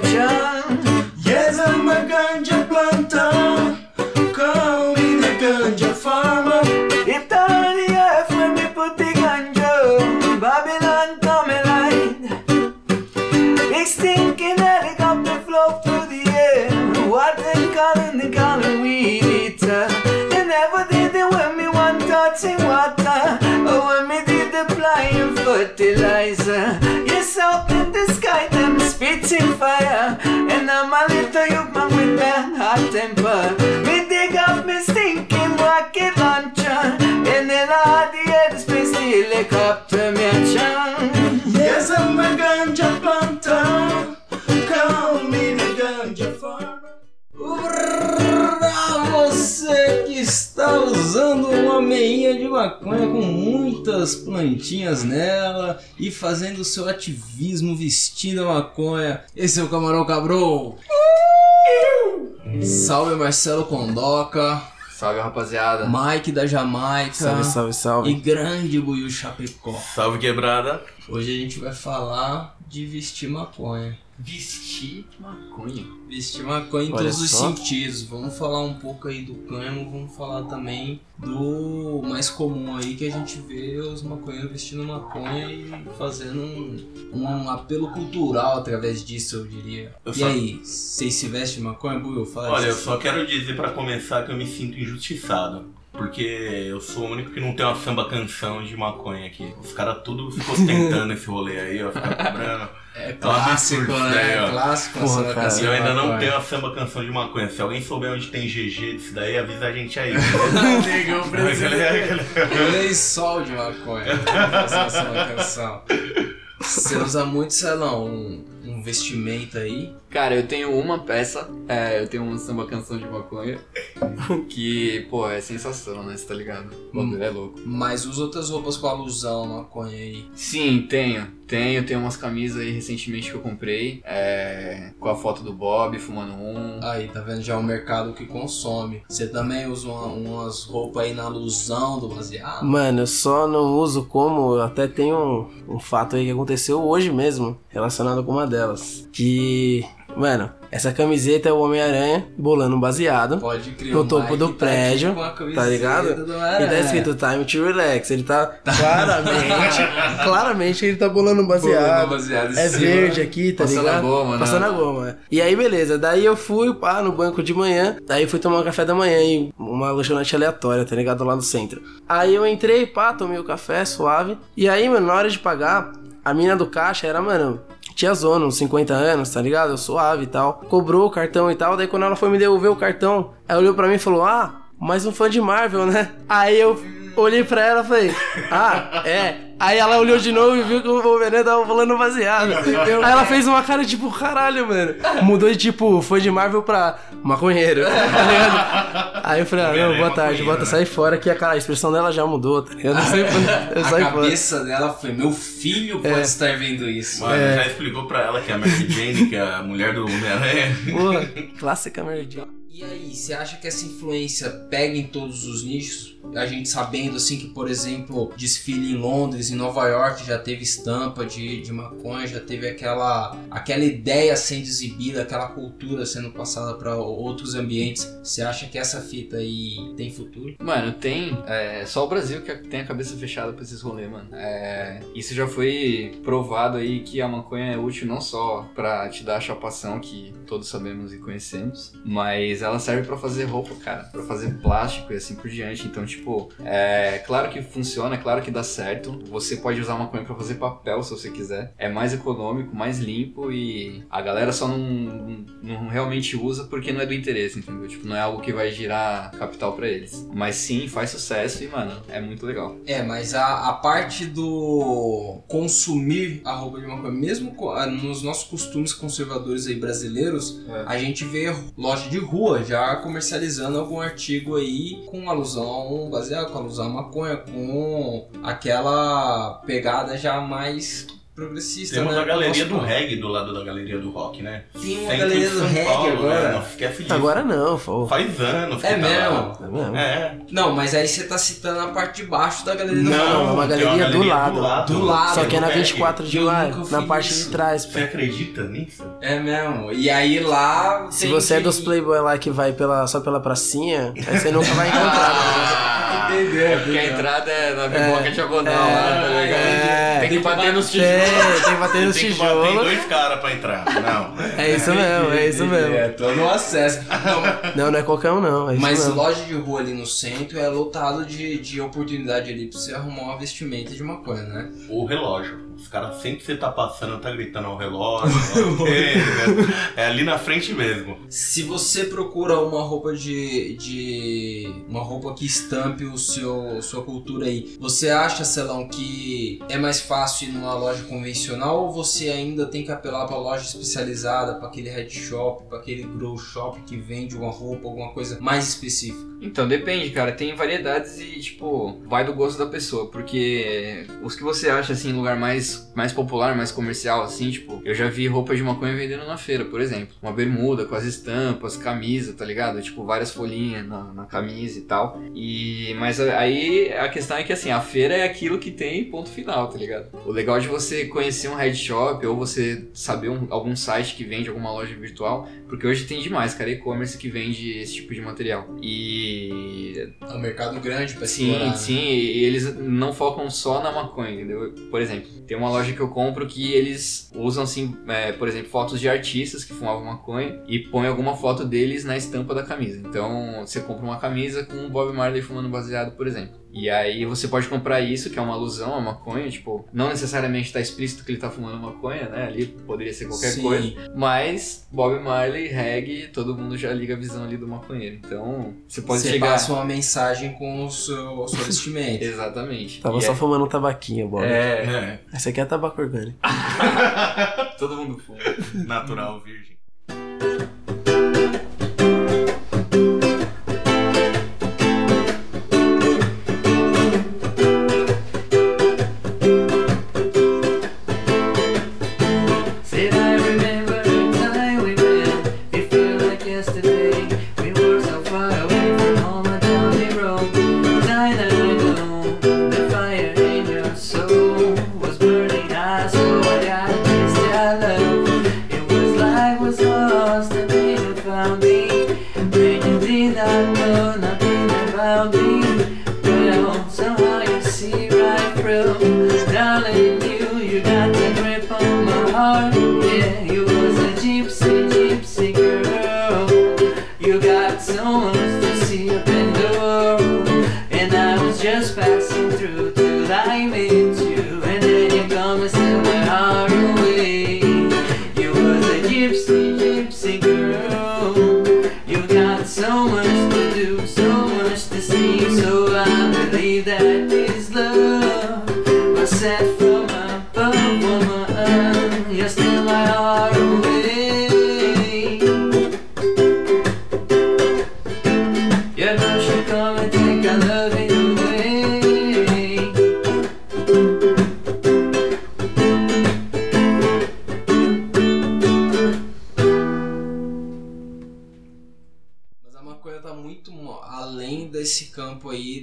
Fire, me John. Yes, I'm a ganja the farmer. In the earth when we put the ganja. Babylon come light. Big stinking helicopter float through the air. What they calling, they calling weed eater. They never did it when me want touching water. Or when me did applying fertilizer. Them fire. And I'm a little man with that hot temper. Me dig up me stinking rocket launcher. And then I the head space helicopter, me você que está usando uma meinha de maconha com muitas plantinhas nela e fazendo seu ativismo vestindo a maconha, esse é o Camarão Cabrou. Salve Marcelo Condoca, Salve, rapaziada. Mike da Jamaica Salve, salve, e salve. grande Buiu Chapecó. Salve quebrada. Hoje a gente vai falar de vestir maconha. Vestir maconha. Vestir maconha em Olha todos os só. sentidos. Vamos falar um pouco aí do cânhamo, vamos falar também do mais comum aí que a gente vê os maconheiros vestindo maconha e fazendo um, um apelo cultural através disso, eu diria. Eu e só- aí, vocês se vestem maconha, Buiu? Fala Olha, eu só quero dizer pra começar que eu me sinto injustiçado. Porque eu sou o único que não tem uma samba canção de maconha aqui. Os caras tudo ficam ostentando esse rolê aí, ó, ficar cobrando. É um clássico, né? né, ó. clássico Porra, essa cara. canção E eu ainda não tenho a samba canção de maconha. Se alguém souber onde tem GG disso daí, avisa a gente aí. Negão Eu nem sol de maconha pra fazer essa canção. Você usa muito, sei lá, um, um vestimento aí. Cara, eu tenho uma peça, é, eu tenho uma samba canção de maconha, que, pô, é sensação, né? Você tá ligado? O bagulho é louco. Mas usa outras roupas com alusão à maconha aí. Sim, tenho. Tenho, tenho umas camisas aí recentemente que eu comprei, é, com a foto do Bob fumando um. Aí, tá vendo? Já é um mercado que consome. Você também usa uma- umas roupas aí na alusão do baseado? Mano, eu só não uso como. Até tem um, um fato aí que aconteceu hoje mesmo, relacionado com uma delas. Que. Mano, essa camiseta é o Homem-Aranha bolando um baseado. Pode criar No topo Mike do tá prédio, tá ligado? do E tá escrito Time to Relax. Ele tá claramente. claramente ele tá bolando um baseado. baseado em É cima. verde aqui, tá Passando ligado? a goma, né? Passando a goma. E aí, beleza. Daí eu fui, pá, no banco de manhã. Daí fui tomar um café da manhã em uma lanchonete aleatória, tá ligado? Lá no centro. Aí eu entrei, pá, tomei o café suave. E aí, mano, na hora de pagar, a mina do caixa era, mano. Tia Zona, uns 50 anos, tá ligado? Suave e tal. Cobrou o cartão e tal. Daí quando ela foi me devolver o cartão, ela olhou pra mim e falou: Ah, mais um fã de Marvel, né? Aí eu olhei pra ela e falei: Ah, é. Aí ela olhou de novo e viu que o Wolverine tava falando baseado. Aí ela fez uma cara tipo, caralho, mano. Mudou de tipo, foi de Marvel pra maconheiro, tá ligado? Aí eu falei, ah, não, boa é tarde, bota, né? sai fora que a, cara, a expressão dela já mudou, tá ligado? Eu, sempre, eu A saí fora. cabeça dela foi: meu filho pode estar vendo isso. Mano, já explicou pra ela que é a Mary Jane, que é a mulher do Homem-Aranha. Porra, clássica Mary Jane. E aí, você acha que essa influência pega em todos os nichos? A gente sabendo assim que, por exemplo, desfile em Londres, em Nova York já teve estampa de, de maconha, já teve aquela, aquela ideia sendo exibida, aquela cultura sendo passada para outros ambientes. Você acha que essa fita aí tem futuro? Mano, tem. É, só o Brasil que tem a cabeça fechada pra esses rolês, mano. É, isso já foi provado aí que a maconha é útil não só pra te dar a chapação, que todos sabemos e conhecemos, mas ela serve pra fazer roupa, cara, pra fazer plástico e assim por diante. Então, tipo, tipo, é claro que funciona, é claro que dá certo. Você pode usar maconha pra fazer papel se você quiser. É mais econômico, mais limpo e a galera só não, não realmente usa porque não é do interesse, entendeu? Tipo, não é algo que vai girar capital pra eles. Mas sim, faz sucesso e, mano, é muito legal. É, mas a, a parte do consumir a roupa de maconha, mesmo ah, nos nossos costumes conservadores aí brasileiros, É. a gente vê loja de rua já comercializando algum artigo aí com alusão a um baseado, com alusão a maconha, com aquela pegada já mais progressista, Temos né? a galeria Nosso- do reggae do lado da galeria do rock, né? Tem uma Centro galeria de do São reggae Paulo, agora. Né? Não. Agora não, pô. Faz anos É tá mesmo? lá. É mesmo? É. Não, mas aí você tá citando a parte de baixo da galeria do Não, rock. é uma tem galeria do lado. Do lado. Só que é na reggae. 24 de Eu maio, nunca na parte isso. de trás. Você acredita nisso? É mesmo. E aí lá. Se você é que- dos playboy lá que vai pela, só pela pracinha, aí você nunca vai encontrar. Entendeu? É porque a entrada é na biboca diagonal lá, tá ligado? É, tem que bater nos Tem, tijolos. tem que bater no Tem que bater em tijolo. dois caras pra entrar. Não. É isso mesmo, é isso mesmo. É, todo o acesso. Não, Não, não é qualquer um não, é isso mas mesmo. loja de rua ali no centro é lotado de, de oportunidade ali pra você arrumar uma vestimenta de maconha, né? O relógio. Os caras sempre que você tá passando, tá gritando ao relógio. ok, né? é ali na frente mesmo. Se você procura uma roupa de. de. uma roupa que estampe o seu sua cultura aí, você acha, Celão, que é mais fácil ir numa loja convencional ou você ainda tem que apelar pra loja especializada, pra aquele head shop, pra aquele grow shop que vende uma roupa, alguma coisa mais específica? Então, depende, cara. Tem variedades e, tipo, vai do gosto da pessoa. Porque os que você acha, assim, lugar mais, mais popular, mais comercial, assim, tipo, eu já vi roupa de maconha vendendo na feira, por exemplo. Uma bermuda com as estampas, camisa, tá ligado? Tipo, várias folhinhas na, na camisa e tal. E, mas aí a questão é que, assim, a feira é aquilo que tem, ponto final, tá ligado? O legal de você conhecer um head shop ou você saber um- algum site que vende alguma loja virtual, porque hoje tem demais, cara, e-commerce que vende esse tipo de material. E É um mercado grande pra sim, explorar. né? sim, e eles não focam só na maconha, entendeu? Por exemplo, tem uma loja que eu compro que eles usam, assim, é, por exemplo, fotos de artistas que fumavam maconha e põem alguma foto deles na estampa da camisa. Então, você compra uma camisa com o Bob Marley fumando baseado, por exemplo. E aí você pode comprar isso, que é uma alusão à maconha, tipo, não necessariamente tá explícito que ele tá fumando maconha, né? Ali poderia ser qualquer Sim. coisa. Mas Bob Marley, reggae, todo mundo já liga a visão ali do maconheiro. Então, você pode você chegar. passa uma mensagem com o seu, a sua vestimenta. Exatamente. Tava E só é- fumando um tabaquinho, Bob. É, É. Esse aqui é tabaco orgânico. todo mundo fuma. Natural, virgem. time. Eh,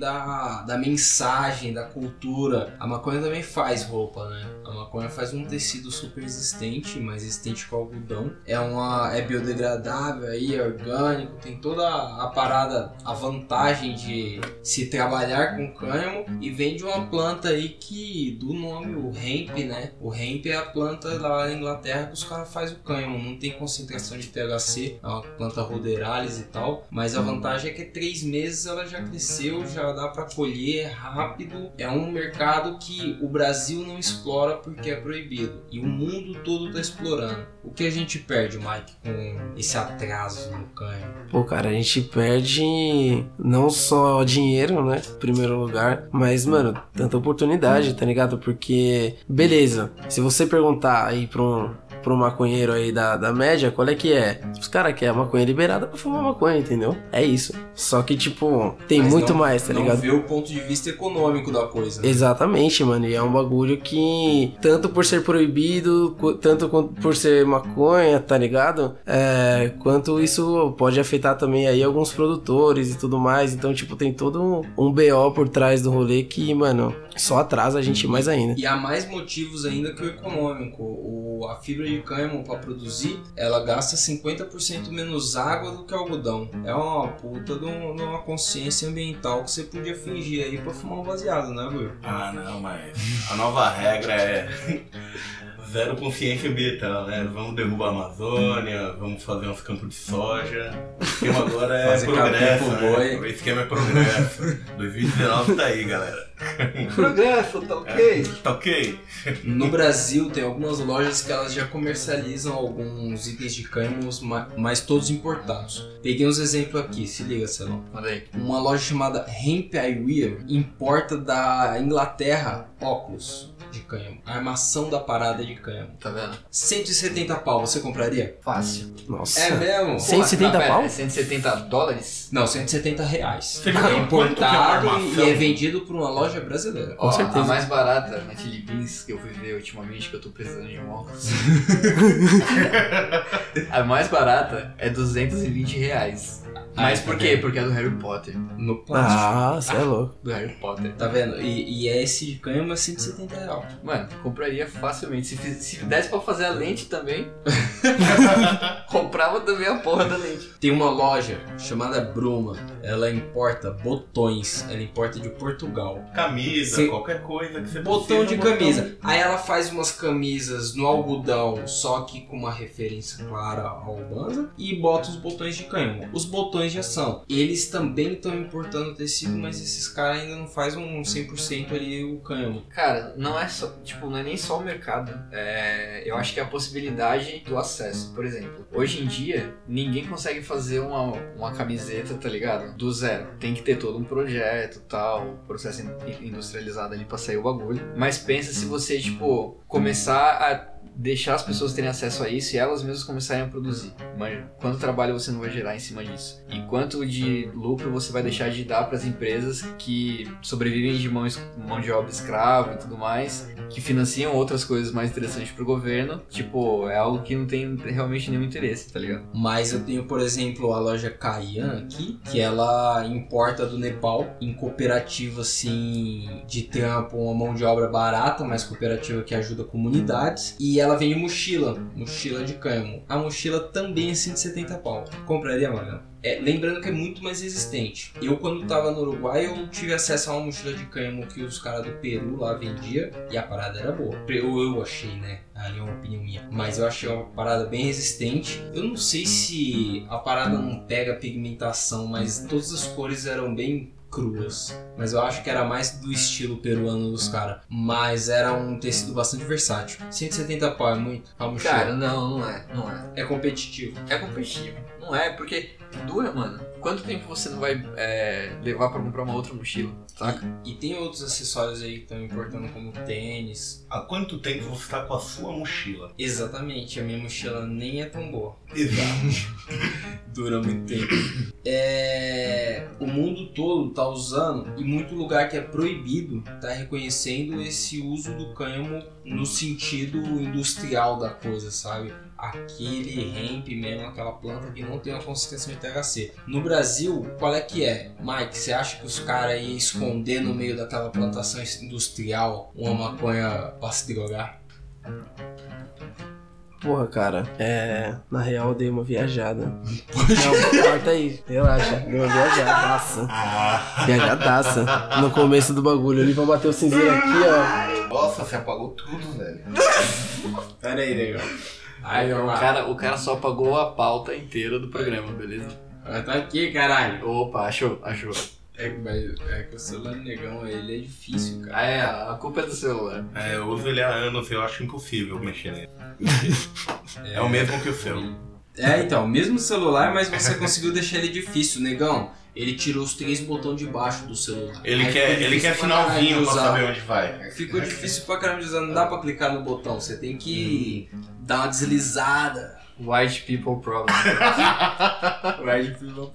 da, da mensagem, da cultura. A maconha também faz roupa, né? A maconha faz um tecido super resistente, mais resistente que o algodão. É uma é biodegradável aí, é orgânico, tem toda a parada, a vantagem de se trabalhar com cânhamo e vem de uma planta aí que do nome o hemp, né? O hemp é a planta lá na Inglaterra que os caras fazem o cânhamo, não tem concentração de THC, é uma planta ruderalis e tal, mas a vantagem é que três meses ela já cresceu, já dá pra colher rápido. É um mercado que o Brasil não explora porque é proibido e o mundo todo tá explorando. O que a gente perde, Mike, com esse atraso no cânhamo? Pô, cara, a gente perde não só dinheiro, né? Em primeiro lugar, mas, mano, tanta oportunidade, tá ligado? Porque, beleza, se você perguntar aí pra um, um maconheiro aí da, da média, qual é que é? Os caras querem a maconha liberada pra fumar maconha, entendeu? É isso. Só que, tipo, tem Mas muito não- mais, tá não ligado? vê o ponto de vista econômico da coisa. né? Exatamente, mano. E é um bagulho que, tanto por ser proibido, tanto por ser maconha, tá ligado? É, quanto isso pode afetar também aí alguns produtores e tudo mais. Então, tipo, tem todo um, um BO por trás do rolê que, mano, só atrasa a gente mais ainda. E há mais motivos ainda que o econômico. O, a fibra de cânhamo para produzir, ela gasta 50% menos água do que algodão. É uma puta de, um- uma consciência ambiental que você podia fingir aí pra fumar um baseado, né, Will? Ah, não, mas a nova regra é zero consciência ambiental, né? Vamos derrubar a Amazônia, vamos fazer uns campos de soja. O esquema agora é progresso, né? O esquema é progresso. 2019 tá aí, galera. Progresso, tá ok? Tá ok? No Brasil tem algumas lojas que elas já comercializam alguns itens de cânhamos, ma- mas todos importados. Peguei uns exemplos aqui, se liga, Celão. Uma loja chamada Hemp Eyewear importa da Inglaterra óculos de cânhamo. A armação da parada de cânhamo. Tá vendo? 170 pau, você compraria? Fácil. Nossa. É mesmo? 170 Porra, não, pera, pau? É 170 dólares? Não, 170 reais. Você É é importado e é vendido por uma loja brasileira. Com Ó, certeza. A mais barata na Chili Beans que eu fui ver ultimamente, que eu tô precisando de um óculos. a mais barata é 220 reais. Mas Ah, por tá quê? Porque é do Harry Potter. No plástico. Ah, você é louco. Do Harry Potter. Tá vendo? E, e esse de cânhamo é 170 reais. Mano, compraria facilmente. Se, fiz- se desse pra fazer a lente também, comprava também a porra da lente. Tem uma loja chamada Bruma. Ela importa botões. Ela importa de Portugal. Camisa, Sim. qualquer coisa que você Botão precisa, de botão. camisa. Aí ela faz umas camisas no algodão, só que com uma referência clara ao Banza, e bota os botões de cânhamo. Os botões já são. Eles também estão importando tecido, mas esses caras ainda não fazem um 100% ali o cânhamo. Cara, não é só, tipo, não é nem só o mercado. É, eu acho que é a possibilidade do acesso. Por exemplo, hoje em dia, ninguém consegue fazer uma, uma camiseta, tá ligado? Do zero. Tem que ter todo um projeto tal, processo in- industrializado ali pra sair o bagulho. Mas pensa se você, tipo, começar a deixar as pessoas terem acesso a isso e elas mesmas começarem a produzir. Manja, quanto trabalho você não vai gerar em cima disso? E quanto de lucro você vai deixar de dar para as empresas que sobrevivem de mão, mão de obra escrava e tudo mais, que financiam outras coisas mais interessantes pro governo? Tipo, é algo que não tem realmente nenhum interesse, tá ligado? Mas eu tenho, por exemplo, a loja Caian aqui, que ela importa do Nepal em cooperativa assim de trampo, uma mão de obra barata, mas cooperativa que ajuda comunidades. E ela vende mochila, mochila de cânhamo. A mochila também é 170 pau. Compraria, mano? É, lembrando que é muito mais resistente. Eu, quando tava no Uruguai, eu tive acesso a uma mochila de cânhamo que os caras do Peru lá vendia e a parada era boa. Eu, eu achei, né? Ali é uma opinião minha. Mas eu achei uma parada bem resistente. Eu não sei se a parada não pega pigmentação, mas todas as cores eram bem cruas. Mas eu acho que era mais do estilo peruano dos caras. Mas era um tecido bastante versátil. 170 pau é muito? A mochila. Cara, não, não é, não é. é competitivo. É competitivo. Não é, porque dura, mano. Quanto tempo você não vai é, levar pra comprar uma outra mochila, saca? E tem outros acessórios aí que estão importando como tênis. Há quanto tempo você tá com a sua mochila? Exatamente, a minha mochila nem é tão boa. Exato. Dura muito tempo. É, o mundo todo tá usando e muito lugar que é proibido tá reconhecendo esse uso do cânhamo no sentido industrial da coisa, sabe? Aquele hemp mesmo, aquela planta que não tem uma consistência de THC. No Brasil, qual é que é? Mike, você acha que os caras iam esconder no meio daquela plantação industrial uma maconha pra se drogar? Porra, cara, é. Na real, eu dei uma viajada. Não, corta aí, relaxa. Dei uma viajadaça. Ah, Viajadaça. No começo do bagulho ali, vamos bater o cinzeiro aqui, ó. nossa, você apagou tudo, velho. Pera aí, legal. Aí, O cara, o cara só pagou a pauta inteira do programa, beleza? Tá aqui, caralho. Opa, achou, achou. É, mas é que o celular do negão, ele é difícil, cara. Ah, é, a culpa é do celular. É, eu uso ele há anos e eu acho impossível mexer nele. É o mesmo que o seu. É, então, mesmo celular, mas você conseguiu deixar ele difícil, negão. Ele tirou os três botões de baixo do celular. Ele Aí quer, ele quer pra finalzinho pra saber onde vai. Ficou difícil pra caramba de usar, não dá pra clicar no botão, você tem que dar uma deslizada. White people problem. Vai de prima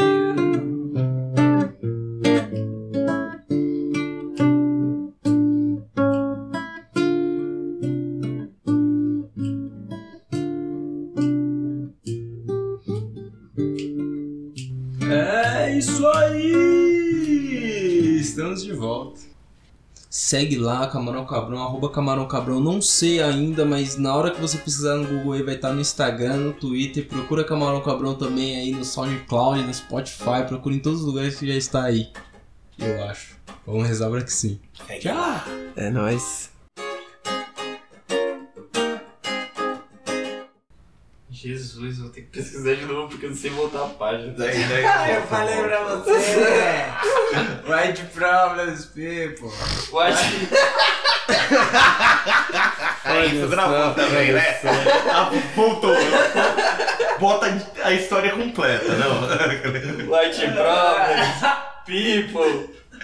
you. Segue lá, Camarão Cabrão, arroba Camarão Cabrão. Não sei ainda, mas na hora que você precisar no Google aí vai estar no Instagram, no Twitter. Procura Camarão Cabrão também aí no SoundCloud, no Spotify. Procura em todos os lugares que já está aí. Eu acho. Vamos rezar pra que sim. Tchau! É nóis. Jesus, vou ter que pesquisar de novo porque eu não sei voltar a página. Daí, daí, Ah, eu falei pra você! White problems, people! White É isso, gravou também, né? Voltou. Bota a história completa, não? White problems. People.